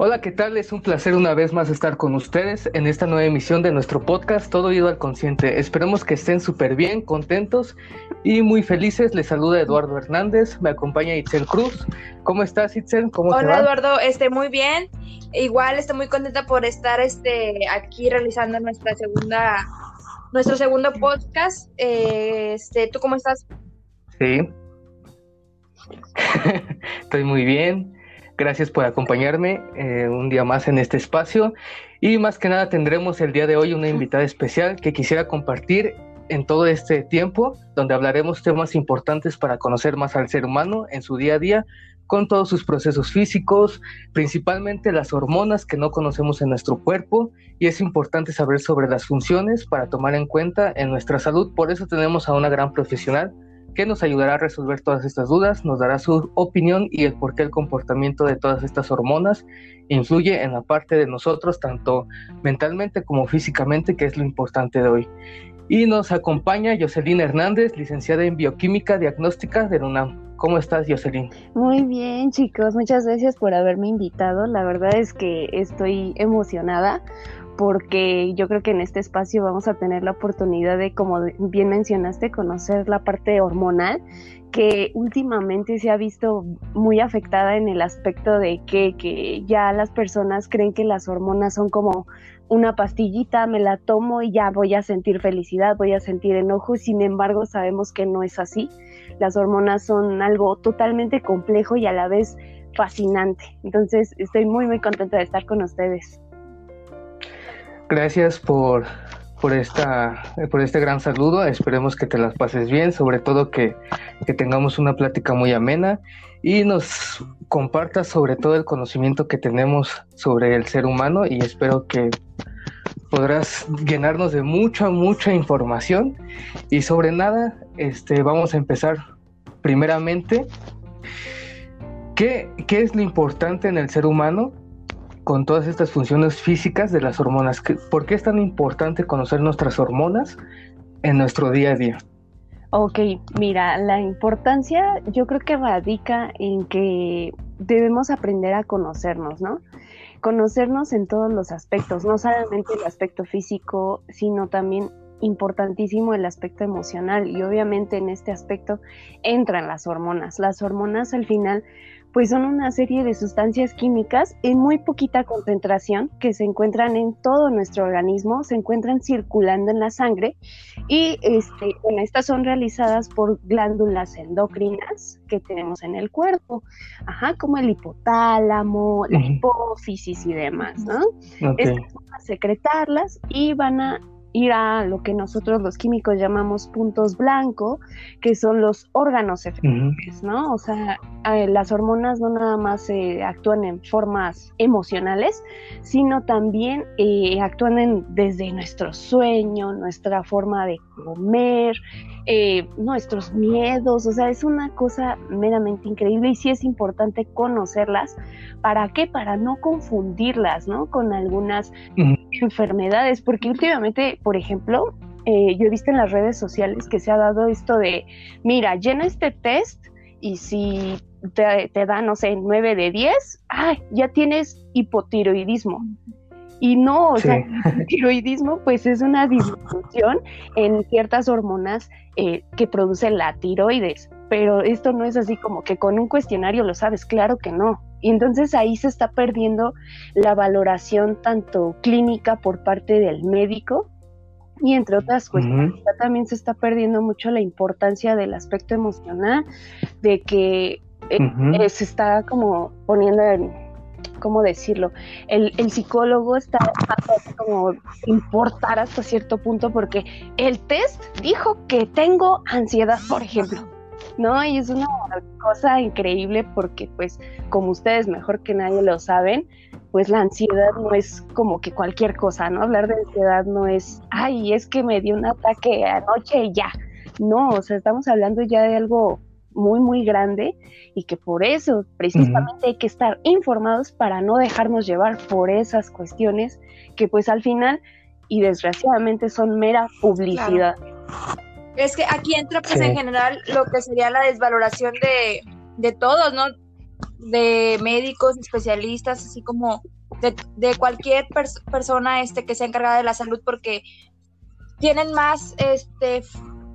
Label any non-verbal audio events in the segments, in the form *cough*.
Hola, ¿qué tal? Es un placer una vez más estar con ustedes en esta nueva emisión de nuestro podcast Todo Ido al Consciente. Esperemos que estén súper bien, contentos y muy felices. Les saluda Eduardo Hernández, me acompaña Itzel Cruz. ¿Cómo estás, Itzel? ¿Cómo Hola, Eduardo, esté muy bien. Igual estoy muy contenta por estar este, aquí realizando nuestra segunda, nuestro segundo podcast. Eh, este, ¿Tú cómo estás? Sí. *laughs* estoy muy bien. Gracias por acompañarme eh, un día más en este espacio y más que nada tendremos el día de hoy una invitada especial que quisiera compartir en todo este tiempo donde hablaremos temas importantes para conocer más al ser humano en su día a día con todos sus procesos físicos, principalmente las hormonas que no conocemos en nuestro cuerpo y es importante saber sobre las funciones para tomar en cuenta en nuestra salud. Por eso tenemos a una gran profesional que nos ayudará a resolver todas estas dudas, nos dará su opinión y el por qué el comportamiento de todas estas hormonas influye en la parte de nosotros, tanto mentalmente como físicamente, que es lo importante de hoy. Y nos acompaña Jocelyn Hernández, licenciada en Bioquímica Diagnóstica de la UNAM. ¿Cómo estás, Jocelyn? Muy bien, chicos. Muchas gracias por haberme invitado. La verdad es que estoy emocionada porque yo creo que en este espacio vamos a tener la oportunidad de, como bien mencionaste, conocer la parte hormonal que últimamente se ha visto muy afectada en el aspecto de que, que ya las personas creen que las hormonas son como una pastillita, me la tomo y ya voy a sentir felicidad, voy a sentir enojo, sin embargo sabemos que no es así. Las hormonas son algo totalmente complejo y a la vez fascinante. Entonces estoy muy muy contenta de estar con ustedes. Gracias por, por, esta, por este gran saludo. Esperemos que te las pases bien, sobre todo que, que tengamos una plática muy amena y nos compartas sobre todo el conocimiento que tenemos sobre el ser humano y espero que podrás llenarnos de mucha, mucha información y sobre nada, este, vamos a empezar primeramente. ¿Qué, ¿Qué es lo importante en el ser humano con todas estas funciones físicas de las hormonas. ¿Por qué es tan importante conocer nuestras hormonas en nuestro día a día? Ok, mira, la importancia yo creo que radica en que debemos aprender a conocernos, ¿no? Conocernos en todos los aspectos, no solamente el aspecto físico, sino también importantísimo el aspecto emocional y obviamente en este aspecto entran las hormonas. Las hormonas al final pues son una serie de sustancias químicas en muy poquita concentración que se encuentran en todo nuestro organismo, se encuentran circulando en la sangre y este, estas son realizadas por glándulas endocrinas que tenemos en el cuerpo, ajá, como el hipotálamo, la hipófisis y demás, ¿no? Estas van a secretarlas y van a ir a lo que nosotros los químicos llamamos puntos blancos, que son los órganos efectores, ¿no? O sea, las hormonas no nada más eh, actúan en formas emocionales, sino también eh, actúan en, desde nuestro sueño, nuestra forma de comer, eh, nuestros miedos, o sea, es una cosa meramente increíble y sí es importante conocerlas. ¿Para qué? Para no confundirlas, ¿no? Con algunas enfermedades, porque últimamente, por ejemplo, eh, yo he visto en las redes sociales que se ha dado esto de, mira, llena este test y si te, te da, no sé, 9 de 10, ah, ya tienes hipotiroidismo. Y no, o sea, el tiroidismo pues es una disfunción en ciertas hormonas eh, que produce la tiroides, pero esto no es así como que con un cuestionario lo sabes, claro que no. Y entonces ahí se está perdiendo la valoración tanto clínica por parte del médico y entre otras cuestiones, también se está perdiendo mucho la importancia del aspecto emocional, de que eh, se está como poniendo en ¿cómo decirlo? El, psicólogo está como importar hasta cierto punto porque el test dijo que tengo ansiedad, por ejemplo. ¿No? Y es una cosa increíble porque, pues, como ustedes mejor que nadie lo saben, pues la ansiedad no es como que cualquier cosa, ¿no? Hablar de ansiedad no es, ay, es que me dio un ataque anoche y ya. No, o sea, estamos hablando ya de algo muy, muy grande y que por eso precisamente hay que estar informados para no dejarnos llevar por esas cuestiones que pues al final y desgraciadamente son mera publicidad. Es que aquí entra pues en general lo que sería la desvaloración de, de todos, ¿no? de médicos, especialistas, así como de, cualquier persona este, que sea encargada de la salud, porque tienen más, este,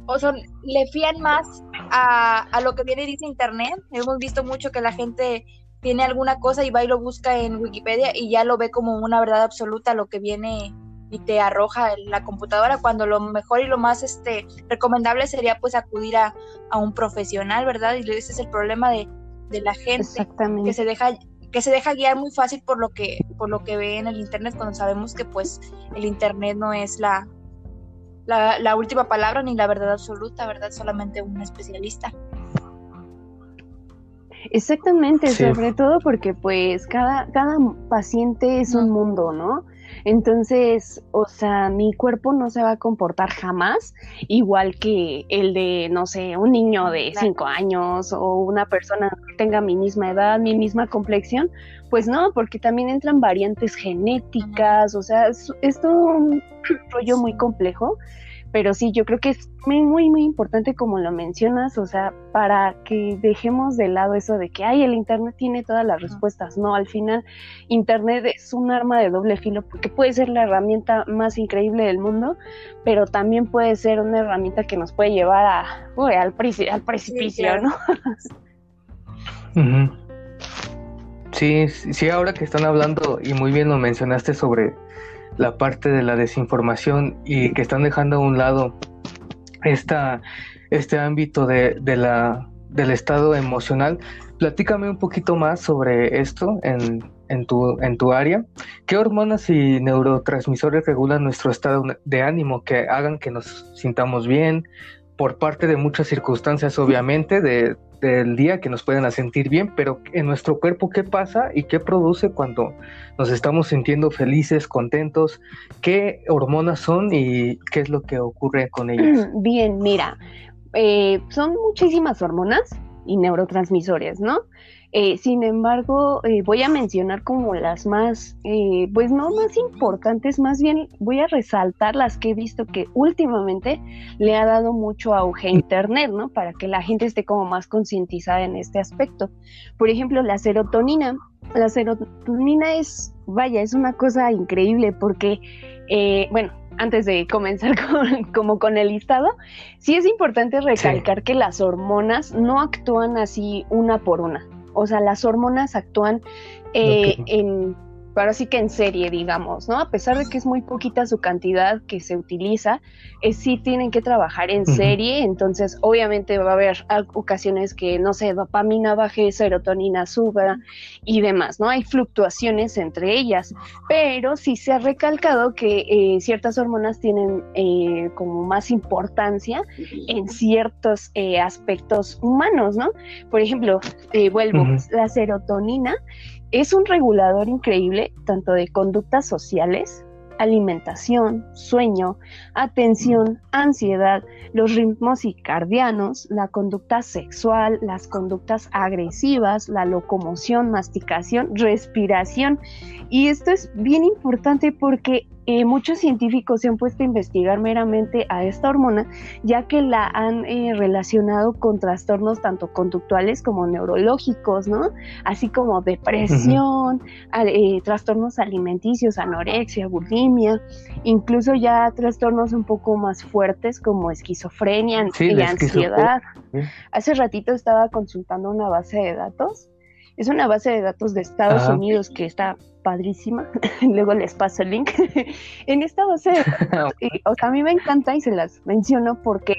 o son, le fían más a, a lo que viene y dice Internet. Hemos visto mucho que la gente tiene alguna cosa y va y lo busca en Wikipedia y ya lo ve como una verdad absoluta lo que viene y te arroja la computadora cuando lo mejor y lo más este recomendable sería pues acudir a, a un profesional, ¿verdad? Y ese es el problema de, de la gente que se deja que se deja guiar muy fácil por lo que por lo que ve en el internet cuando sabemos que pues el internet no es la la, la última palabra ni la verdad absoluta, ¿verdad? Solamente un especialista. Exactamente, sobre todo porque pues cada, cada paciente es un mundo, ¿no? Entonces, o sea, mi cuerpo no se va a comportar jamás igual que el de, no sé, un niño de cinco años o una persona que tenga mi misma edad, mi misma complexión. Pues no, porque también entran variantes genéticas, o sea, es, es todo un *clears throat* rollo muy complejo pero sí, yo creo que es muy, muy, muy importante como lo mencionas, o sea, para que dejemos de lado eso de que, ay, el Internet tiene todas las respuestas. No, al final, Internet es un arma de doble filo porque puede ser la herramienta más increíble del mundo, pero también puede ser una herramienta que nos puede llevar a, uy, al, al precipicio, ¿no? Sí, sí, ahora que están hablando, y muy bien lo mencionaste sobre la parte de la desinformación y que están dejando a un lado esta, este ámbito de, de la, del estado emocional. Platícame un poquito más sobre esto en, en, tu, en tu área. ¿Qué hormonas y neurotransmisores regulan nuestro estado de ánimo que hagan que nos sintamos bien? Por parte de muchas circunstancias, obviamente, de, del día que nos pueden sentir bien, pero en nuestro cuerpo, ¿qué pasa y qué produce cuando nos estamos sintiendo felices, contentos? ¿Qué hormonas son y qué es lo que ocurre con ellas? *clears throat* Bien, mira, eh, son muchísimas hormonas y neurotransmisores, ¿no? Eh, sin embargo, eh, voy a mencionar como las más, eh, pues no más importantes, más bien voy a resaltar las que he visto que últimamente le ha dado mucho auge a Internet, ¿no? Para que la gente esté como más concientizada en este aspecto. Por ejemplo, la serotonina. La serotonina es, vaya, es una cosa increíble porque, bueno, antes de comenzar *laughs* con, como con el listado, sí es importante recalcar que las hormonas no actúan así una por una. O sea, las hormonas actúan eh, en pero sí que en serie, digamos, ¿no? A pesar de que es muy poquita su cantidad que se utiliza, eh, sí tienen que trabajar en serie, entonces obviamente va a haber ocasiones que, no sé, dopamina baje, serotonina suba y demás, ¿no? Hay fluctuaciones entre ellas, pero sí se ha recalcado que eh, ciertas hormonas tienen eh, como más importancia en ciertos aspectos humanos, ¿no? Por ejemplo, vuelvo, la serotonina es un regulador increíble tanto de conductas sociales, alimentación, sueño, atención, ansiedad, los ritmos circadianos, la conducta sexual, las conductas agresivas, la locomoción, masticación, respiración. Y esto es bien importante porque eh, muchos científicos se han puesto a investigar meramente a esta hormona, ya que la han eh, relacionado con trastornos tanto conductuales como neurológicos, ¿no? Así como depresión, eh, trastornos alimenticios, anorexia, bulimia, incluso ya trastornos un poco más fuertes como esquizofrenia y ansiedad. Hace ratito estaba consultando una base de datos es una base de datos de Estados Unidos que está padrísima. *laughs* Luego les paso el link. *laughs* en esta base de datos, *laughs* o sea, a mí me encanta y se las menciono porque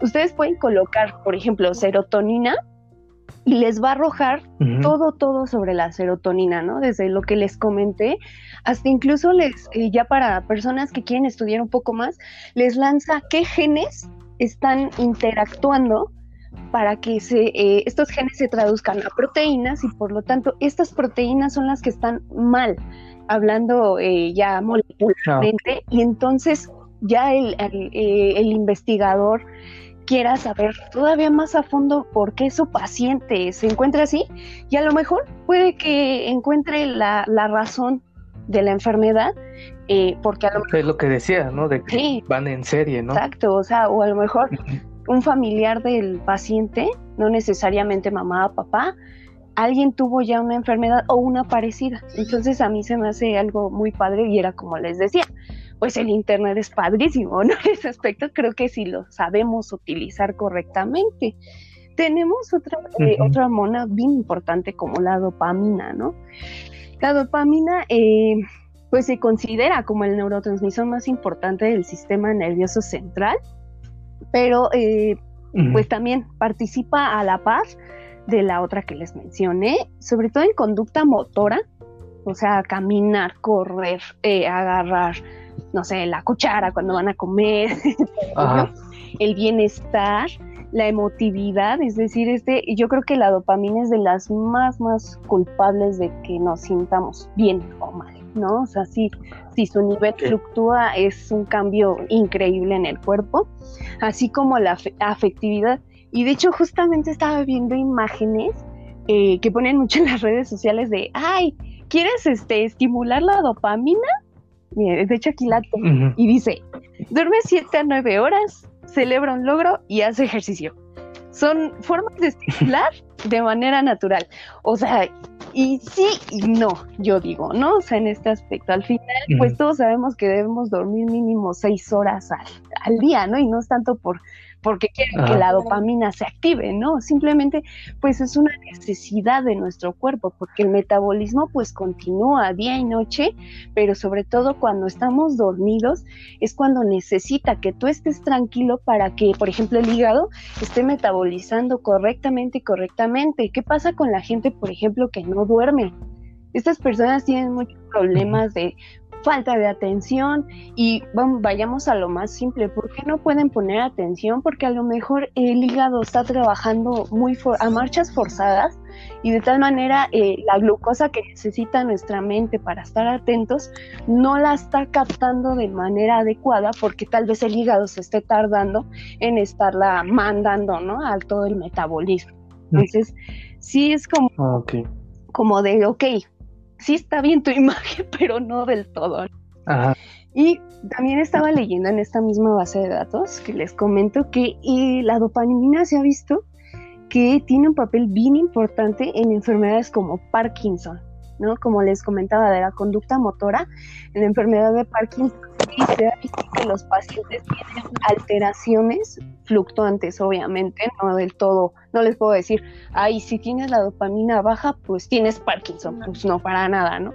ustedes pueden colocar, por ejemplo, serotonina y les va a arrojar todo, todo sobre la serotonina, ¿no? Desde lo que les comenté, hasta incluso les, eh, ya para personas que quieren estudiar un poco más, les lanza qué genes están interactuando para que se, eh, estos genes se traduzcan a proteínas y por lo tanto estas proteínas son las que están mal, hablando eh, ya molecularmente, y entonces ya el, eh, el, investigador quiera saber todavía más a fondo por qué su paciente se encuentra así y a lo mejor puede que encuentre la, la razón de la enfermedad porque a lo mejor... Es lo que decía, ¿no? De que van en serie, ¿no? Exacto, o sea, o a lo mejor un familiar del paciente, no necesariamente mamá o papá, alguien tuvo ya una enfermedad o una parecida. Entonces a mí se me hace algo muy padre y era como les decía, pues el Internet es padrísimo, ¿no? *laughs* En ese aspecto creo que si lo sabemos utilizar correctamente. Tenemos otra, eh, otra hormona bien importante como la dopamina, ¿no? La dopamina, eh, pues se considera como el neurotransmisor más importante del sistema nervioso central, pero eh, pues también participa a la paz de la otra que les mencioné, sobre todo en conducta motora, o sea, caminar, correr, eh, agarrar, no sé, la cuchara cuando van a comer, *laughs* el bienestar, la emotividad, es decir, este, yo creo que la dopamina es de las más, más culpables de que nos sintamos bien o mal, ¿no? O sea, si, si su nivel fluctúa es un cambio increíble en el cuerpo, así como la afectividad y de hecho justamente estaba viendo imágenes eh, que ponen mucho en las redes sociales de, ay, ¿quieres este, estimular la dopamina? Mire, de hecho aquí la tengo. Y dice, duerme 7 a 9 horas, celebra un logro y hace ejercicio. Son formas de estimular de manera natural. O sea, y sí y no, yo digo, ¿no? O sea, en este aspecto, al final, pues todos sabemos que debemos dormir mínimo 6 horas al, al día, ¿no? Y no es tanto por porque quieren que la dopamina se active, ¿no? Simplemente, pues es una necesidad de nuestro cuerpo, porque el metabolismo pues continúa día y noche, pero sobre todo cuando estamos dormidos es cuando necesita que tú estés tranquilo para que, por ejemplo, el hígado esté metabolizando correctamente y correctamente. ¿Qué pasa con la gente, por ejemplo, que no duerme? Estas personas tienen muchos problemas de falta de atención y vayamos a lo más simple, ¿por qué no pueden poner atención? Porque a lo mejor el hígado está trabajando muy a marchas forzadas y de tal manera eh, la glucosa que necesita nuestra mente para estar atentos no la está captando de manera adecuada porque tal vez el hígado se esté tardando en estarla mandando, ¿no? Al todo el metabolismo. Entonces, sí es como, ah, como de, ok, sí está bien tu *laughs* imagen, pero no del todo. Y también estaba leyendo en esta misma base de datos que les comento que eh, la dopamina se ha visto que tiene un papel bien importante en enfermedades como Parkinson, ¿no? Como les comentaba de la conducta motora, en la enfermedad de Parkinson se ha visto que los pacientes tienen alteraciones fluctuantes, obviamente, no del todo, no les puedo decir, ay, si tienes la dopamina baja, pues tienes Parkinson, pues no, para nada, ¿no?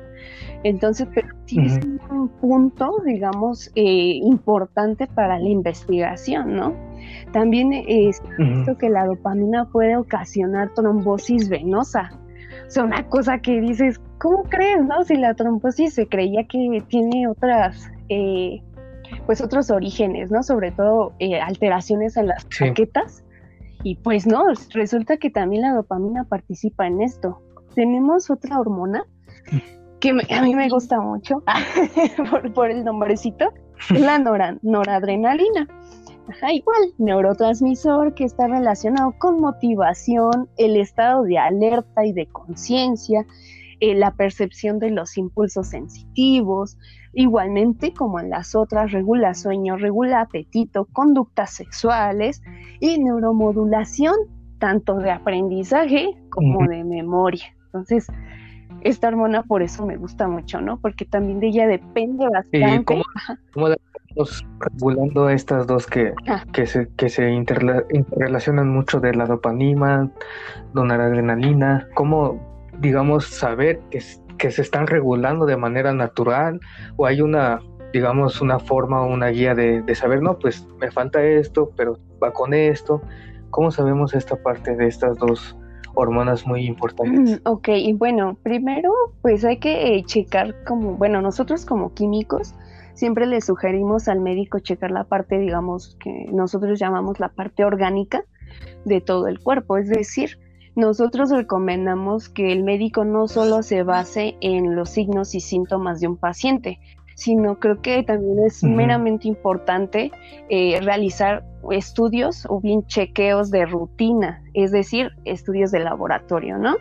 Entonces, pero sí es un punto, digamos, eh, importante para la investigación, ¿no? También es visto que la dopamina puede ocasionar trombosis venosa, o sea, una cosa que dices, ¿cómo crees, no? Si la trombosis se creía que tiene otras eh, pues otros orígenes, ¿no? Sobre todo eh, alteraciones en las plaquetas. Y pues no, resulta que también la dopamina participa en esto. Tenemos otra hormona que a mí me gusta mucho *laughs* por, el nombrecito, la *laughs* noradrenalina. Ajá, igual, neurotransmisor que está relacionado con motivación, el estado de alerta y de conciencia, eh, la percepción de los impulsos sensitivos, igualmente como en las otras regula sueño, regula apetito, conductas sexuales y neuromodulación, tanto de aprendizaje como de memoria. Entonces, esta hormona por eso me gusta mucho, ¿no? Porque también de ella depende bastante. ¿Cómo, cómo estamos regulando estas dos que, que se, que se interrelacionan mucho de la dopamina, adrenalina? ¿Cómo digamos, saber que, que se están regulando de manera natural o hay una, digamos, una forma o una guía de, saber, no, pues me falta esto, pero va con esto. ¿Cómo sabemos esta parte de estas dos hormonas muy importantes? Mm, ok, bueno, primero pues hay que eh, checar como, bueno, nosotros como químicos siempre le sugerimos al médico checar la parte, digamos, que nosotros llamamos la parte orgánica de todo el cuerpo, es decir, nosotros recomendamos que el médico no solo se base en los signos y síntomas de un paciente, sino creo que también es meramente importante eh, realizar estudios o bien chequeos de rutina, es decir, estudios de laboratorio, ¿no?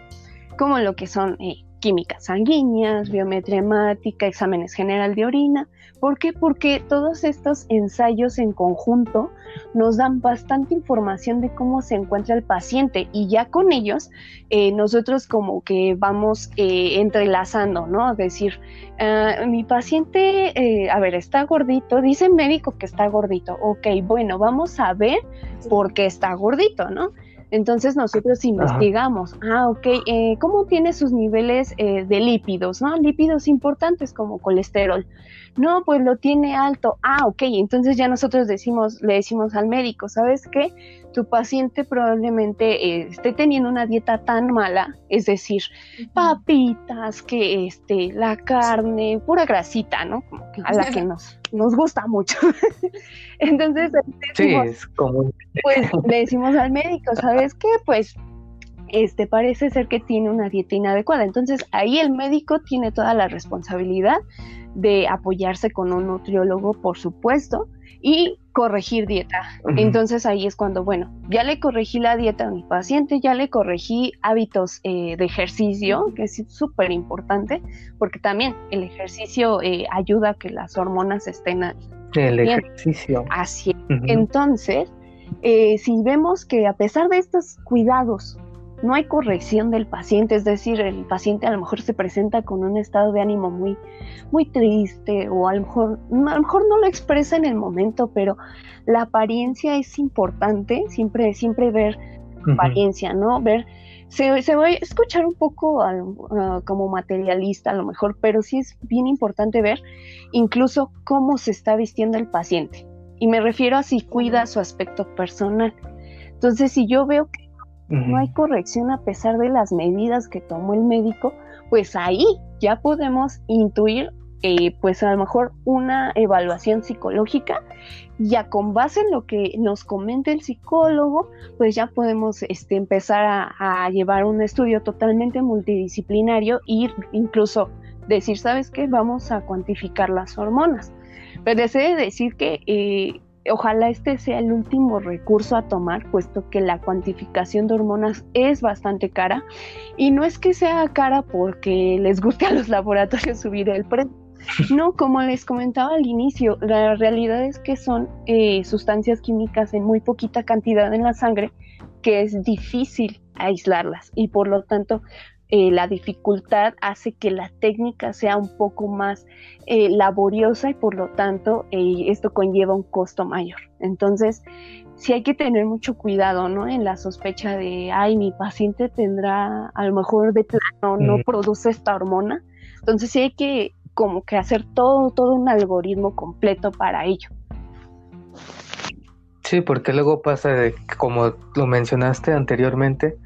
Como lo que son eh, químicas sanguíneas, biometría hemática, exámenes general de orina. ¿Por qué? Porque todos estos ensayos en conjunto nos dan bastante información de cómo se encuentra el paciente y ya con ellos eh, nosotros como que vamos eh, entrelazando, ¿no? Es decir, ah, mi paciente, eh, a ver, está gordito, dice el médico que está gordito, ok, bueno, vamos a ver por qué está gordito, ¿no? Entonces nosotros investigamos, ah, ok, eh, ¿cómo tiene sus niveles eh, de lípidos, no? Lípidos importantes como colesterol. No, pues lo tiene alto. Ah, ok, entonces ya nosotros decimos, le decimos al médico, ¿sabes qué? Tu paciente probablemente eh, esté teniendo una dieta tan mala, es decir, papitas, que este, la carne, pura grasita, ¿no? a la que *laughs* nos, nos gusta mucho. *laughs* entonces, sí, es común. Pues *laughs* le decimos al médico, ¿sabes qué? Pues este parece ser que tiene una dieta inadecuada. Entonces ahí el médico tiene toda la responsabilidad de apoyarse con un nutriólogo, por supuesto, y corregir dieta. Entonces ahí es cuando, bueno, ya le corregí la dieta a mi paciente, ya le corregí hábitos eh, de ejercicio, que es súper importante, porque también el ejercicio eh, ayuda a que las hormonas estén... El ejercicio. Así. Entonces, eh, si vemos que a pesar de estos cuidados no hay corrección del paciente, es decir, el paciente a lo mejor se presenta con un estado de ánimo muy, muy triste o a lo mejor, a lo mejor no lo expresa en el momento, pero la apariencia es importante, siempre, siempre ver apariencia, ¿no? Ver, se, se va a escuchar un poco como materialista a lo mejor, pero sí es bien importante ver incluso cómo se está vistiendo el paciente. Y me refiero a si cuida su aspecto personal. Entonces, si yo veo que no hay corrección a pesar de las medidas que tomó el médico, pues ahí ya podemos intuir eh, pues a lo mejor una evaluación psicológica, ya con base en lo que nos comenta el psicólogo, pues ya podemos este, empezar a, llevar un estudio totalmente multidisciplinario e incluso decir, ¿sabes qué? Vamos a cuantificar las hormonas. Pero deseo decir que eh, Ojalá este sea el último recurso a tomar, puesto que la cuantificación de hormonas es bastante cara. Y no es que sea cara porque les guste a los laboratorios subir el precio. No, como les comentaba al inicio, la realidad es que son eh, sustancias químicas en muy poquita cantidad en la sangre que es difícil aislarlas y por lo tanto eh, la dificultad hace que la técnica sea un poco más eh, laboriosa y por lo tanto eh, esto conlleva un costo mayor. Entonces, sí hay que tener mucho cuidado, ¿no? En la sospecha de, ay, mi paciente tendrá, a lo mejor de plano no produce esta hormona. Entonces, sí hay que como que hacer todo, todo un algoritmo completo para ello. Sí, porque luego pasa, de, como lo mencionaste anteriormente,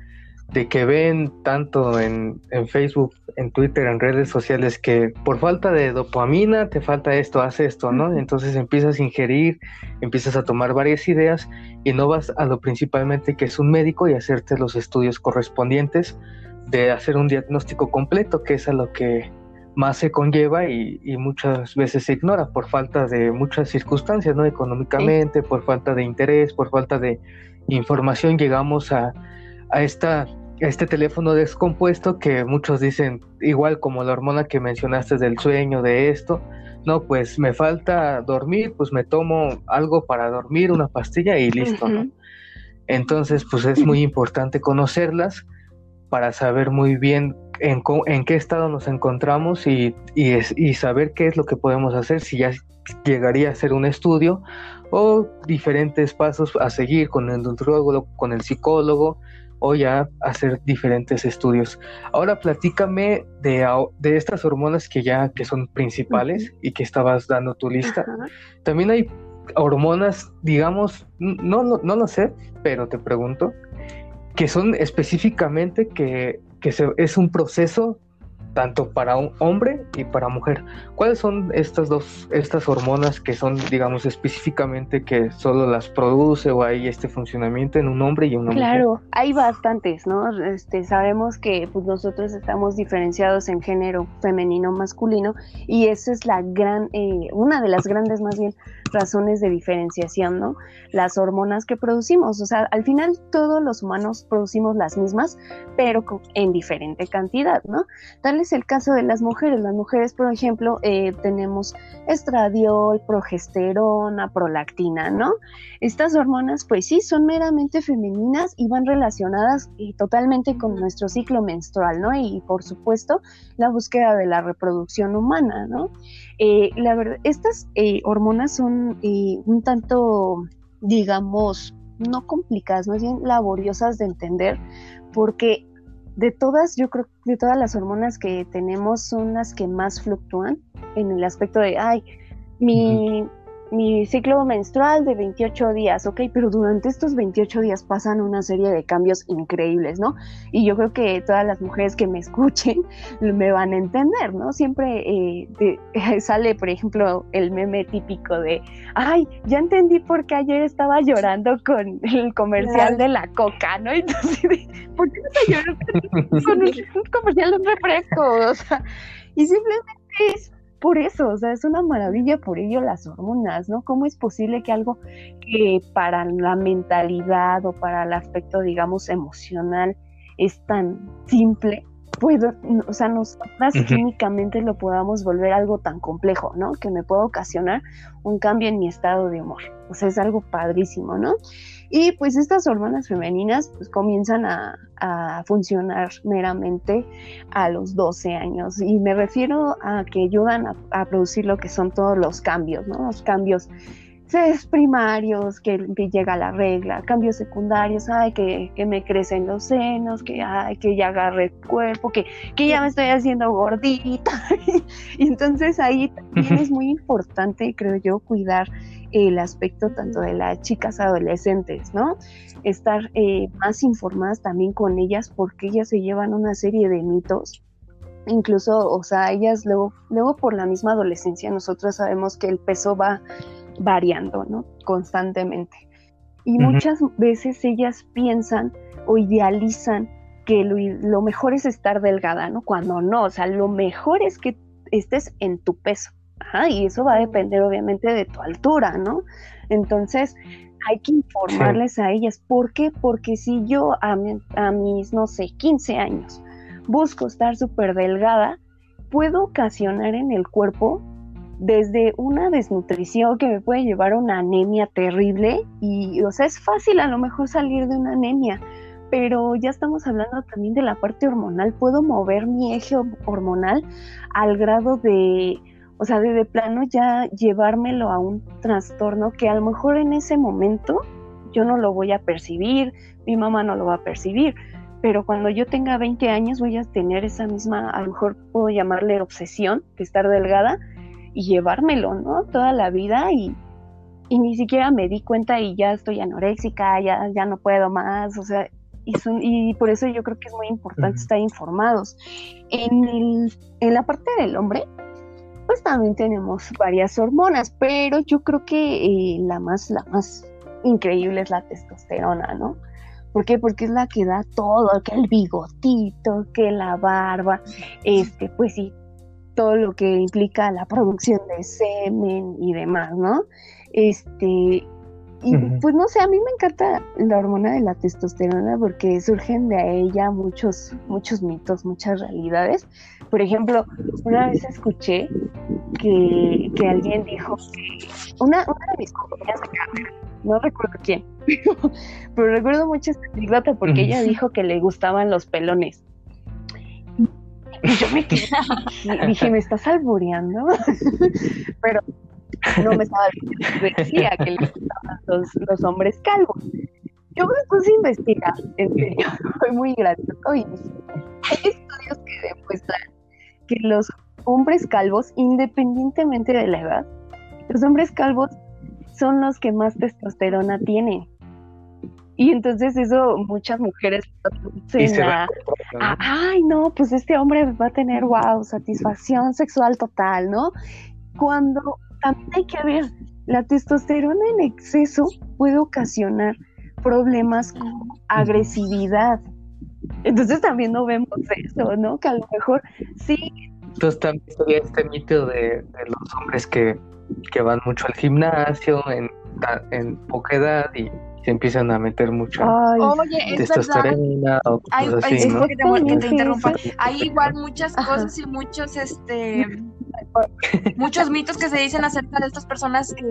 de que ven tanto en, Facebook, en Twitter, en redes sociales, que por falta de dopamina te falta esto, haz esto, ¿no? Entonces empiezas a ingerir, empiezas a tomar varias ideas y no vas a lo principalmente que es un médico y hacerte los estudios correspondientes de hacer un diagnóstico completo, que es a lo que más se conlleva y, muchas veces se ignora por falta de muchas circunstancias, ¿no? Económicamente, por falta de interés, por falta de información, llegamos a, a esta este teléfono descompuesto que muchos dicen, igual como la hormona que mencionaste del sueño, de esto, no, pues me falta dormir, pues me tomo algo para dormir, una pastilla y listo, ¿no? Entonces, pues es muy importante conocerlas para saber muy bien en, en qué estado nos encontramos y, y, y, saber qué es lo que podemos hacer, si ya llegaría a ser un estudio o diferentes pasos a seguir con el nutriólogo, con el psicólogo, o ya hacer diferentes estudios. Ahora platícame de, de estas hormonas que ya que son principales y que estabas dando tu lista. También hay hormonas, digamos, no, no, no lo sé, pero te pregunto, que son específicamente que, que se, es un proceso tanto para un hombre y para mujer. ¿Cuáles son estas dos, estas hormonas que son, digamos, específicamente que solo las produce o hay este funcionamiento en un hombre y una mujer? Claro, hay bastantes, ¿no? Este, sabemos que pues, nosotros estamos diferenciados en género femenino masculino y esa es la gran, eh, una de las grandes más bien razones de diferenciación, ¿no? Las hormonas que producimos, o sea, al final todos los humanos producimos las mismas, pero en diferente cantidad, ¿no? Tal es el caso de las mujeres. Las mujeres, por ejemplo, eh, tenemos estradiol, progesterona, prolactina, ¿no? Estas hormonas, pues sí, son meramente femeninas y van relacionadas y totalmente con nuestro ciclo menstrual, ¿no? Y por supuesto, la búsqueda de la reproducción humana, ¿no? Eh, la verdad, estas eh, hormonas son eh, un tanto, digamos, no complicadas, más bien laboriosas de entender, porque de todas, yo creo de todas las hormonas que tenemos son las que más fluctúan en el aspecto de, ay, mi, mi ciclo menstrual de 28 días, ok, pero durante estos 28 días pasan una serie de cambios increíbles, ¿no? Y yo creo que todas las mujeres que me escuchen *laughs* me van a entender, ¿no? Siempre eh, *laughs* sale, por ejemplo, el meme típico de, ay, ya entendí por qué ayer estaba llorando con el comercial de la coca, ¿no? *laughs* Entonces, ¿por qué no llorando con un, comercial de un refresco? O sea, y simplemente es por eso, o sea, es una maravilla por ello las hormonas, ¿no? ¿Cómo es posible que algo que para la mentalidad o para el aspecto, digamos, emocional es tan simple, puedo, o sea, nosotras químicamente lo podamos volver algo tan complejo, ¿no? Que me pueda ocasionar un cambio en mi estado de humor. O sea, es algo padrísimo, ¿no? Y pues estas hormonas femeninas pues comienzan a, funcionar meramente a los 12 años y me refiero a que ayudan a, producir lo que son todos los cambios, ¿no? Los cambios primarios, que, llega la regla, cambios secundarios, ay, que, que, me crecen los senos, que, ay, que ya agarre el cuerpo, que, que ya me estoy haciendo gordita. *laughs* y entonces ahí también es muy importante, creo yo, cuidar el aspecto tanto de las chicas adolescentes, ¿no? Estar eh, más informadas también con ellas porque ellas se llevan una serie de mitos. Incluso, o sea, ellas luego, luego por la misma adolescencia nosotros sabemos que el peso va variando, ¿no? Constantemente. Y muchas veces ellas piensan o idealizan que lo, lo mejor es estar delgada, ¿no? Cuando no, o sea, lo mejor es que estés en tu peso y eso va a depender obviamente de tu altura, ¿no? Entonces, hay que informarles a ellas. ¿Por qué? Porque si yo a, a mis, no sé, 15 años busco estar súper delgada, puedo ocasionar en el cuerpo desde una desnutrición que me puede llevar a una anemia terrible y, o sea, es fácil a lo mejor salir de una anemia, pero ya estamos hablando también de la parte hormonal. Puedo mover mi eje hormonal al grado de o sea, de, plano ya llevármelo a un trastorno que a lo mejor en ese momento yo no lo voy a percibir, mi mamá no lo va a percibir, pero cuando yo tenga 20 años voy a tener esa misma, a lo mejor puedo llamarle obsesión de estar delgada y llevármelo, ¿no? Toda la vida y, y ni siquiera me di cuenta y ya estoy anoréxica, ya, ya no puedo más, o sea, y, son, y por eso yo creo que es muy importante estar informados. En, el, en la parte del hombre, pues también tenemos varias hormonas, pero yo creo que eh, la más, la más increíble es la testosterona, ¿no? ¿Por qué? Porque es la que da todo, que el bigotito, que la barba, este, pues sí, todo lo que implica la producción de semen y demás, ¿no? Este, y pues no sé, a mí me encanta la hormona de la testosterona porque surgen de ella muchos, muchos mitos, muchas realidades. Por ejemplo, una vez escuché que, alguien dijo que una, una de mis compañeras de carrera, no recuerdo quién, *laughs* pero recuerdo mucho esta anécdota porque ella dijo que le gustaban los pelones. Y yo me quedé, dije, ¿me estás albureando? *laughs* pero no me estaba decía que le gustaban los, hombres calvos. Yo me puse a investigar, en serio, *laughs* fue muy gracioso y hay estudios que demuestran que los hombres calvos, independientemente de la edad, los hombres calvos son los que más testosterona tienen. Y entonces eso muchas mujeres dicen, ay no, pues este hombre va a tener wow, satisfacción sexual total, ¿no? Cuando también hay que ver, la testosterona en exceso puede ocasionar problemas como agresividad. Entonces también no vemos eso, ¿no? Que a lo mejor sí Entonces también sería este mito de, los hombres que, van mucho al gimnasio en, en poca edad y se empiezan a meter mucho Oye, testosterona o Hay, así, ¿no? que, te, que te interrumpa. Hay igual muchas cosas y muchos este *laughs* muchos mitos que se dicen acerca de estas personas que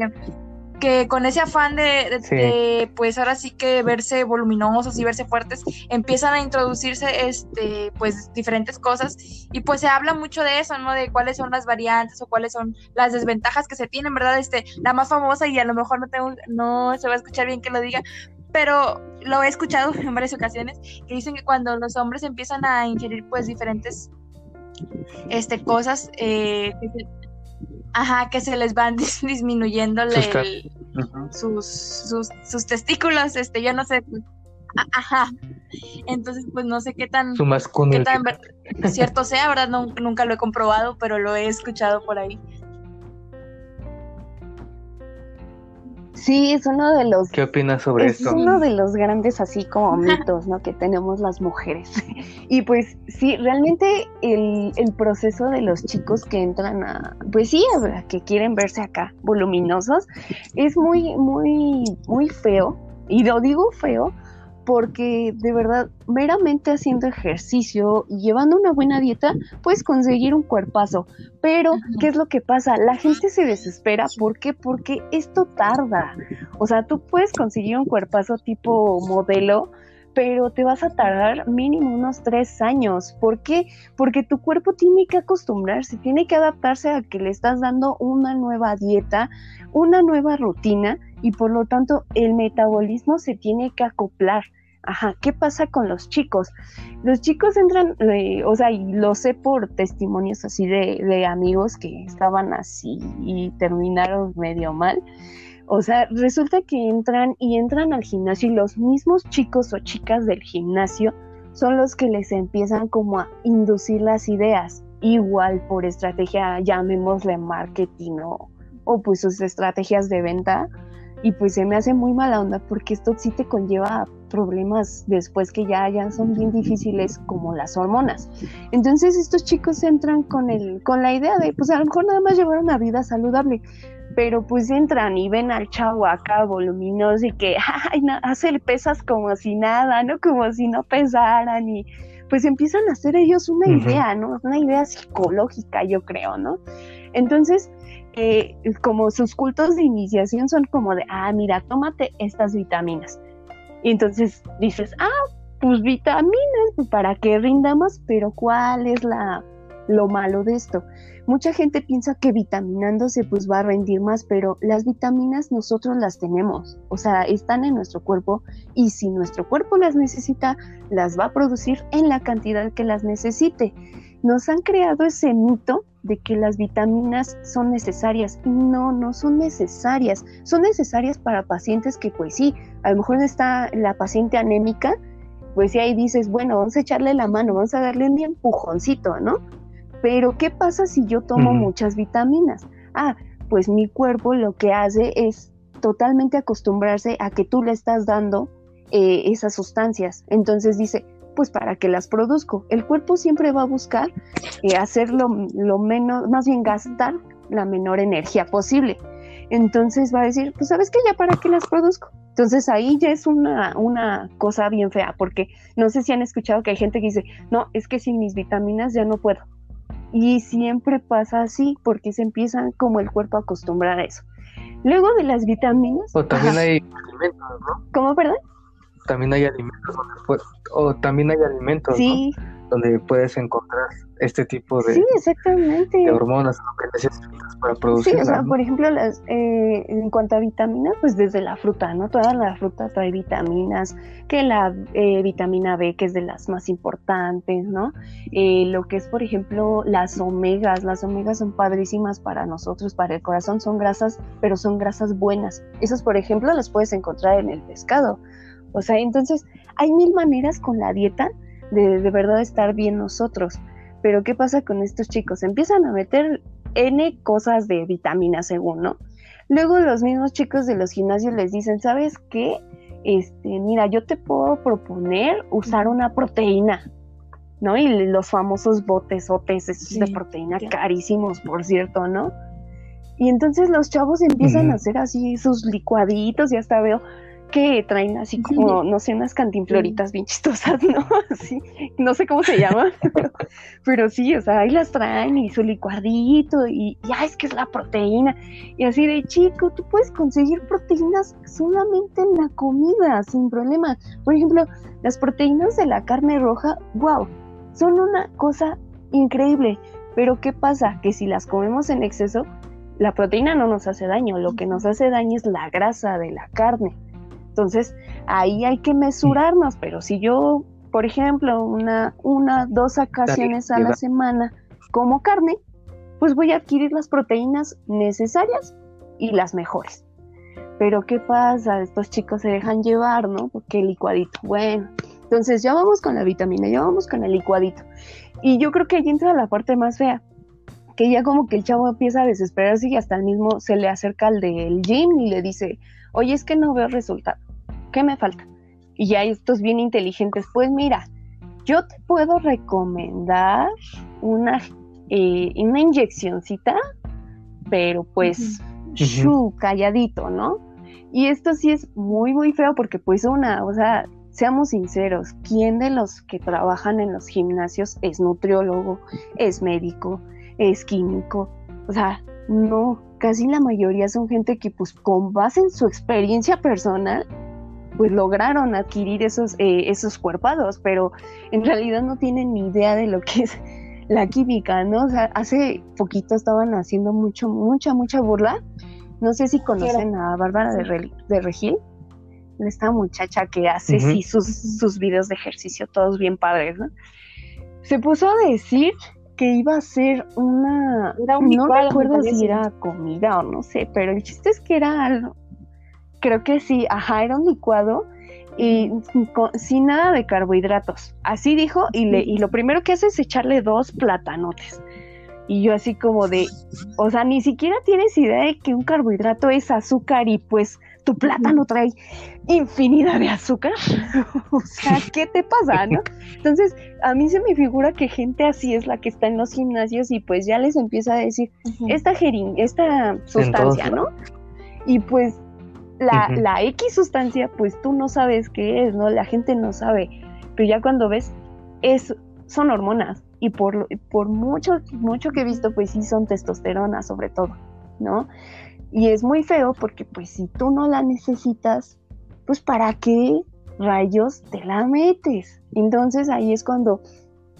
que con ese afán de, pues ahora sí que verse voluminosos y verse fuertes, empiezan a introducirse este, pues diferentes cosas y pues se habla mucho de eso, ¿no? De cuáles son las variantes o cuáles son las desventajas que se tienen, ¿verdad? Este, la más famosa y a lo mejor no tengo, no se va a escuchar bien que lo diga, pero lo he escuchado *laughs* en varias ocasiones que dicen que cuando los hombres empiezan a ingerir pues diferentes este cosas eh, Ajá, que se les van *laughs* disminuyendo sus, sus, sus, testículos, este, yo no sé. Ajá. Entonces, pues no sé qué tan, qué tan cierto sea, ¿verdad? nunca lo he comprobado, pero lo he escuchado por ahí. Sí, es uno de los... ¿Qué opinas sobre esto? Es uno de los grandes así como mitos, ¿no? Que tenemos las mujeres. *laughs* y pues sí, realmente el, el, proceso de los chicos que entran a, pues sí, que quieren verse acá voluminosos, es muy, muy, muy feo. Y lo digo feo porque de verdad, meramente haciendo ejercicio y llevando una buena dieta, puedes conseguir un cuerpazo. Pero, ¿qué es lo que pasa? La gente se desespera. ¿Por qué? Porque esto tarda. O sea, tú puedes conseguir un cuerpazo tipo modelo, pero te vas a tardar mínimo unos tres años. ¿Por qué? Porque tu cuerpo tiene que acostumbrarse, tiene que adaptarse a que le estás dando una nueva dieta, una nueva rutina y por lo tanto el metabolismo se tiene que acoplar. Ajá, ¿qué pasa con los chicos? Los chicos entran, eh, o sea, y lo sé por testimonios así de, de, amigos que estaban así y terminaron medio mal. O sea, resulta que entran y entran al gimnasio y los mismos chicos o chicas del gimnasio son los que les empiezan como a inducir las ideas, igual por estrategia, llamémosle marketing o, o pues sus estrategias de venta y pues se me hace muy mala onda porque esto sí te conlleva problemas después que ya, ya son bien difíciles como las hormonas. Entonces estos chicos entran con, el, con la idea de pues a lo mejor nada más llevar una vida saludable, pero pues entran y ven al chavo acá voluminoso y que *laughs* ay, hace pesas como si nada, ¿no? Como si no pesaran y pues empiezan a hacer ellos una idea, ¿no? Una idea psicológica, yo creo, ¿no? Entonces, eh, como sus cultos de iniciación son como de, ah, mira, tómate estas vitaminas. Y entonces dices, ah, pues vitaminas, pues, para que rinda más, pero ¿cuál es la, lo malo de esto? Mucha gente piensa que vitaminándose pues va a rendir más, pero las vitaminas nosotros las tenemos, o sea, están en nuestro cuerpo y si nuestro cuerpo las necesita, las va a producir en la cantidad que las necesite. Nos han creado ese mito de que las vitaminas son necesarias. No, no son necesarias. Son necesarias para pacientes que pues sí, a lo mejor está la paciente anémica, pues sí ahí dices, bueno, vamos a echarle la mano, vamos a darle un empujoncito, ¿no? Pero ¿qué pasa si yo tomo muchas vitaminas? Ah, pues mi cuerpo lo que hace es totalmente acostumbrarse a que tú le estás dando eh, esas sustancias. Entonces dice, pues para que las produzco. El cuerpo siempre va a buscar eh, hacer lo, menos, más bien gastar la menor energía posible. Entonces va a decir, pues sabes que ya para qué las produzco. Entonces ahí ya es una, una cosa bien fea, porque no sé si han escuchado que hay gente que dice, no, es que sin mis vitaminas ya no puedo. Y siempre pasa así, porque se empiezan como el cuerpo a acostumbrar a eso. Luego de las vitaminas. O también hay alimentos, ¿no? ¿Cómo, perdón? También hay alimentos donde o también hay alimentos donde puedes encontrar este tipo de, sí, exactamente. de hormonas que necesitas para producir. Sí, o sea, por ejemplo, las, eh, en cuanto a vitaminas, pues desde la fruta, ¿no? Toda la fruta trae vitaminas, que la eh, vitamina B, que es de las más importantes, ¿no? Eh, lo que es, por ejemplo, las omegas, las omegas son padrísimas para nosotros, para el corazón, son grasas, pero son grasas buenas. Esas, por ejemplo, las puedes encontrar en el pescado. O sea, entonces hay mil maneras con la dieta de de verdad estar bien nosotros. Pero ¿qué pasa con estos chicos? Empiezan a meter N cosas de vitaminas según, ¿no? Luego los mismos chicos de los gimnasios les dicen, ¿sabes qué? Este, mira, yo te puedo proponer usar una proteína. ¿no? Y los famosos botes, otes, esos de proteína carísimos, por cierto, ¿no? Y entonces los chavos empiezan a hacer así sus licuaditos, y hasta veo que traen así como, no sé, unas cantimploritas bien chistosas, *laughs* ¿no? Así, no sé cómo se llaman, *laughs* pero, sí, o sea, ahí las traen y su licuadito y ya es que es la proteína. Y así de chico, tú puedes conseguir proteínas solamente en la comida, sin problema. Por ejemplo, las proteínas de la carne roja, wow, son una cosa increíble. Pero ¿qué pasa? Que si las comemos en exceso, la proteína no nos hace daño, lo que nos hace daño es la grasa de la carne. Entonces, ahí hay que mesurarnos, pero si yo, por ejemplo, una, una, dos ocasiones a la semana como carne, pues voy a adquirir las proteínas necesarias y las mejores. Pero ¿qué pasa? Estos chicos se dejan llevar, ¿no? Porque el licuadito. Bueno, entonces ya vamos con la vitamina, ya vamos con el licuadito. Y yo creo que ahí entra la parte más fea, que ya como que el chavo empieza a desesperarse y hasta el mismo se le acerca al del gym y le dice, oye, es que no veo resultado. ¿qué me falta? Y ya estos bien inteligentes, pues mira, yo te puedo recomendar una, eh, una inyeccióncita, pero pues, calladito, ¿no? Y esto sí es muy, muy feo porque pues una, o sea, seamos sinceros, ¿quién de los que trabajan en los gimnasios es nutriólogo, es médico, es químico? O sea, no, casi la mayoría son gente que pues con base en su experiencia personal pues lograron adquirir esos, eh, esos cuerpados, pero en realidad no tienen ni idea de lo que es la química, ¿no? O sea, hace poquito estaban haciendo mucho, mucha, mucha burla. No sé si conocen a Bárbara de, de Regil, esta muchacha que hace sí sus, sus videos de ejercicio, todos bien padres, ¿no? Se puso a decir que iba a ser una... no recuerdo si era comida o no sé, pero el chiste es que era algo, creo que sí, ajá, era un licuado y sin nada de carbohidratos. Así dijo, y, le, y lo primero que hace es echarle dos platanotes. Y yo así como de, o sea, ni siquiera tienes idea de que un carbohidrato es azúcar y pues tu plátano trae infinidad de azúcar. *laughs* o sea, ¿qué te pasa, no? Entonces, a mí se me figura que gente así es la que está en los gimnasios y pues ya les empieza a decir, esta gerin esta sustancia, ¿no? Y pues la, la X sustancia, pues tú no sabes qué es, ¿no? La gente no sabe, pero ya cuando ves, es, son hormonas y por, por mucho, mucho que he visto, pues sí son testosterona sobre todo, ¿no? Y es muy feo porque pues si tú no la necesitas, pues ¿para qué rayos te la metes? Entonces ahí es cuando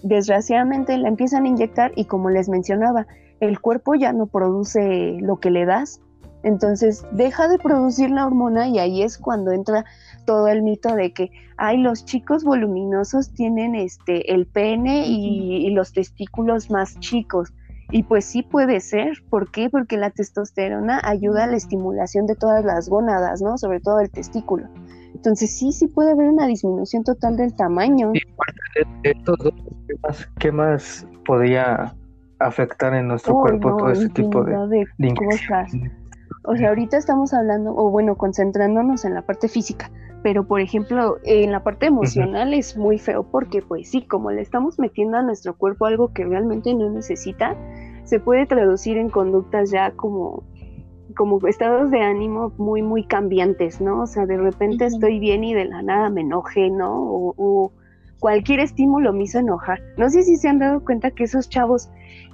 desgraciadamente la empiezan a inyectar y como les mencionaba, el cuerpo ya no produce lo que le das, entonces deja de producir la hormona y ahí es cuando entra todo el mito de que ay los chicos voluminosos tienen este el pene y, los testículos más chicos. Y pues sí puede ser. ¿Por qué? Porque la testosterona ayuda a la estimulación de todas las gónadas, ¿no? Sobre todo el testículo. Entonces sí, sí puede haber una disminución total del tamaño. ¿qué más, podría afectar en nuestro cuerpo todo ese tipo de, de cosas? O sea, ahorita estamos hablando, o bueno, concentrándonos en la parte física, pero por ejemplo, en la parte emocional es muy feo porque pues sí, como le estamos metiendo a nuestro cuerpo algo que realmente no necesita, se puede traducir en conductas ya como como estados de ánimo muy muy cambiantes, ¿no? O sea, de repente estoy bien y de la nada me enoje, ¿no? O, cualquier estímulo me hizo enojar. No sé si se han dado cuenta que esos chavos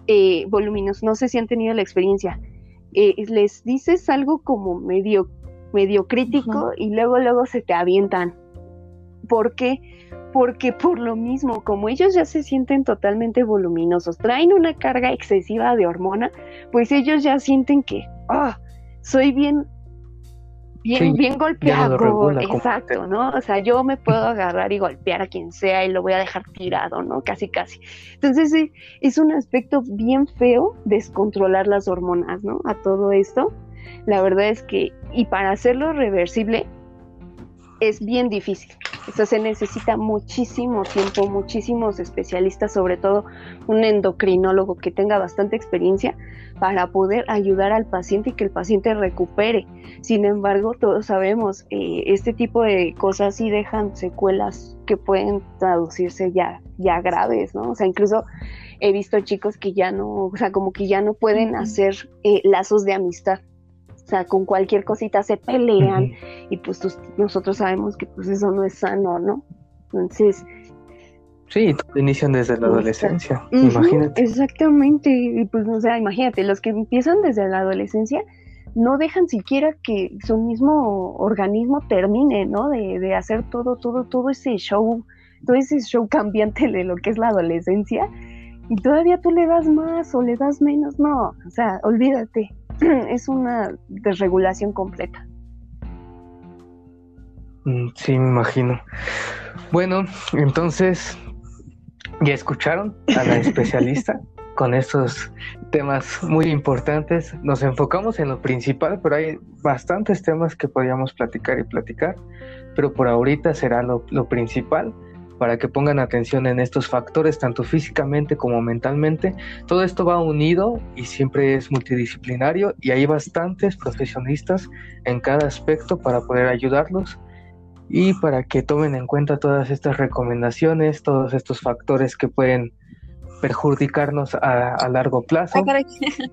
eh, voluminosos, no sé si han tenido la experiencia, eh, les dices algo como medio, medio crítico y luego, luego se te avientan. ¿Por qué? Porque por lo mismo, como ellos ya se sienten totalmente voluminosos, traen una carga excesiva de hormona, pues ellos ya sienten que, ah, soy bien bien, bien golpeado, exacto, ¿no? O sea, yo me puedo agarrar y golpear a quien sea y lo voy a dejar tirado, ¿no? Casi, casi. Entonces, sí, es un aspecto bien feo descontrolar las hormonas, ¿no? A todo esto. La verdad es que, y para hacerlo reversible, es bien difícil. O sea, se necesita muchísimo tiempo, muchísimos especialistas, sobre todo un endocrinólogo que tenga bastante experiencia para poder ayudar al paciente y que el paciente recupere. Sin embargo, todos sabemos, eh, este tipo de cosas sí dejan secuelas que pueden traducirse ya, ya graves, ¿no? O sea, incluso he visto chicos que ya no, o sea, como que ya no pueden hacer eh, lazos de amistad o sea, con cualquier cosita se pelean y pues nosotros sabemos que pues eso no es sano, ¿no? Entonces... Sí, inician desde la adolescencia, imagínate. Exactamente, y pues o sea, imagínate, los que empiezan desde la adolescencia no dejan siquiera que su mismo organismo termine, ¿no? De, de hacer todo, todo, todo ese show, todo ese show cambiante de lo que es la adolescencia, y todavía tú le das más o le das menos, no, o sea, olvídate. *clears throat* es una desregulación completa. Mm, sí, me imagino. Bueno, entonces, ya escucharon a la especialista *laughs* con estos temas muy importantes. Nos enfocamos en lo principal, pero hay bastantes temas que podríamos platicar y platicar, pero por ahorita será lo, lo principal para que pongan atención en estos factores, tanto físicamente como mentalmente. Todo esto va unido y siempre es multidisciplinario y hay bastantes profesionistas en cada aspecto para poder ayudarlos y para que tomen en cuenta todas estas recomendaciones, todos estos factores que pueden perjudicarnos a, largo plazo.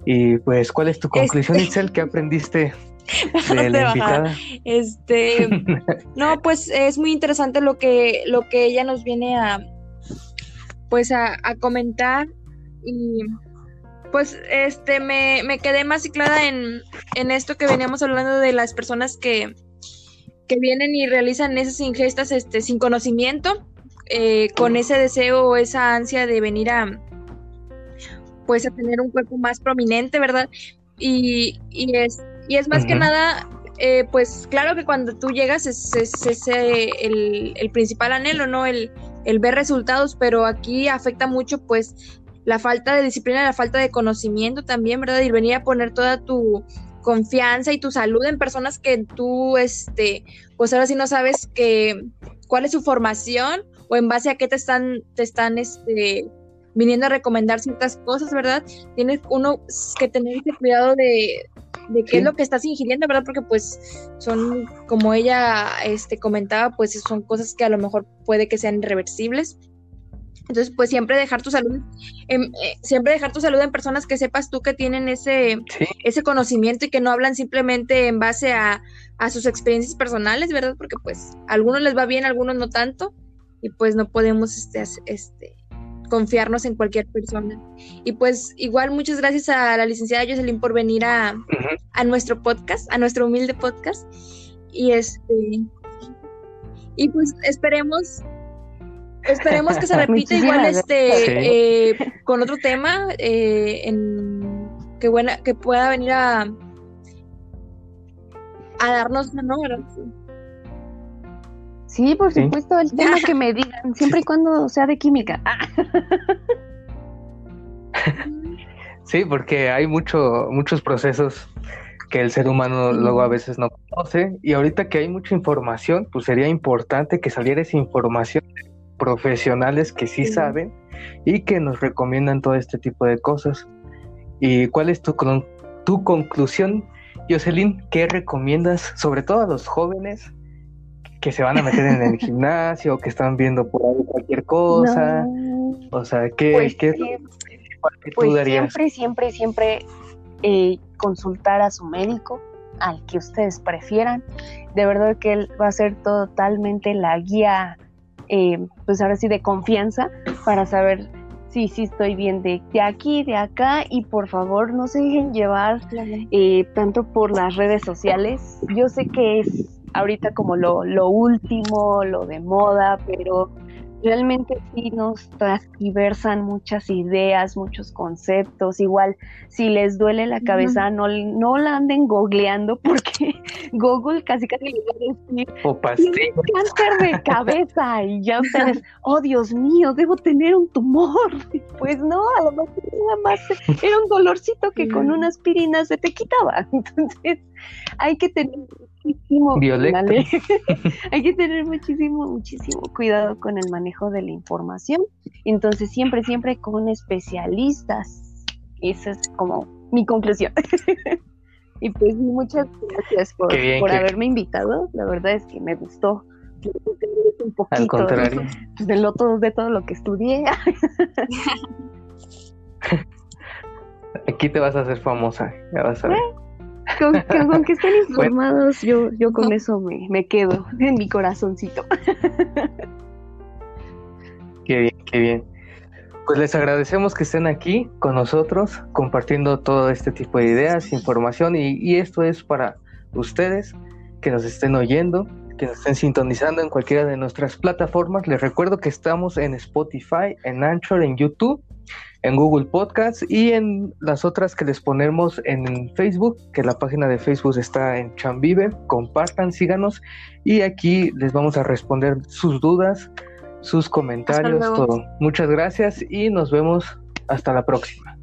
y pues, ¿cuál es tu conclusión, este... Itzel? ¿Qué aprendiste *laughs* Este, *laughs* no, pues es muy interesante lo que, lo que ella nos viene a, pues a, comentar. Y pues este me, quedé más ciclada en, en, esto que veníamos hablando de las personas que, que vienen y realizan esas ingestas este, sin conocimiento, eh, con ese deseo o esa ansia de venir a pues a tener un cuerpo más prominente, ¿verdad? Y, y es y es más que nada, eh, pues claro que cuando tú llegas es, es, el, el, principal anhelo, ¿no? El, el ver resultados, pero aquí afecta mucho pues la falta de disciplina, la falta de conocimiento también, ¿verdad? Y venir a poner toda tu confianza y tu salud en personas que tú, este, pues ahora sí no sabes que, cuál es su formación o en base a qué te están, te están, este, viniendo a recomendar ciertas cosas, ¿verdad? Tienes uno que tener ese cuidado de, de qué es lo que estás ingiriendo, ¿verdad? Porque pues son, como ella este, comentaba, pues son cosas que a lo mejor puede que sean irreversibles. Entonces, pues siempre dejar tu salud, en, eh, siempre dejar tu salud en personas que sepas tú que tienen ese, ese conocimiento y que no hablan simplemente en base a, a, sus experiencias personales, ¿verdad? Porque pues a algunos les va bien, a algunos no tanto, y pues no podemos este, este, confiarnos en cualquier persona. Y pues igual muchas gracias a la licenciada Jocelyn por venir a, a nuestro podcast, a nuestro humilde podcast. Y este y pues esperemos esperemos que se *laughs* repita igual este eh, con otro tema eh, en que buena que pueda venir a a darnos ¿no? Sí, por supuesto, el tema que me digan, *laughs* siempre y cuando sea de química. Sí, porque hay mucho, muchos procesos que el ser humano luego a veces no conoce y ahorita que hay mucha información, pues sería importante que saliera esa información de profesionales que sí, saben y que nos recomiendan todo este tipo de cosas. ¿Y cuál es tu, tu conclusión, Jocelyn? ¿Qué recomiendas, sobre todo a los jóvenes, que se van a meter en el *laughs* gimnasio, que están viendo por ahí cualquier cosa. O sea, ¿qué, pues, qué pues Siempre, siempre, siempre eh, consultar a su médico, al que ustedes prefieran. De verdad que él va a ser totalmente la guía, eh, pues ahora sí, de confianza para saber si sí, estoy bien de, de, aquí, de acá, y por favor no se dejen llevar eh, tanto por las redes sociales. Yo sé que es ahorita como lo, lo último, lo de moda, pero realmente sí nos transversan muchas ideas, muchos conceptos. Igual, si les duele la cabeza, no, no la anden googleando porque *laughs* Google casi casi les va a decir o cáncer de cabeza y ya ustedes, oh Dios mío, debo tener un tumor. *laughs* Pues no, a lo mejor nada más era un dolorcito que con una aspirina se te quitaba. *laughs* Entonces, hay que tener muchísimo. *laughs* *laughs* hay que tener muchísimo, muchísimo cuidado con el manejo de la información. Entonces, siempre, siempre con especialistas. Esa es como mi conclusión. *laughs* y pues muchas gracias por, por haberme invitado. La verdad es que me gustó un poquito Al contrario. de, lo, todo, de todo lo que estudié. Aquí te vas a hacer famosa, ya vas a ver. Con, que estén *laughs* informados, yo, yo con eso me, me quedo en mi corazoncito. *laughs* Qué bien, qué bien. Pues les agradecemos que estén aquí con nosotros compartiendo todo este tipo de ideas, información y, y esto es para ustedes que nos estén oyendo, que nos estén sintonizando en cualquiera de nuestras plataformas. Les recuerdo que estamos en Spotify, en Anchor, en YouTube en Google Podcasts y en las otras que les ponemos en Facebook, que la página de Facebook está en Chambive. Compartan, síganos y aquí les vamos a responder sus dudas, sus comentarios, todo. Muchas gracias y nos vemos hasta la próxima.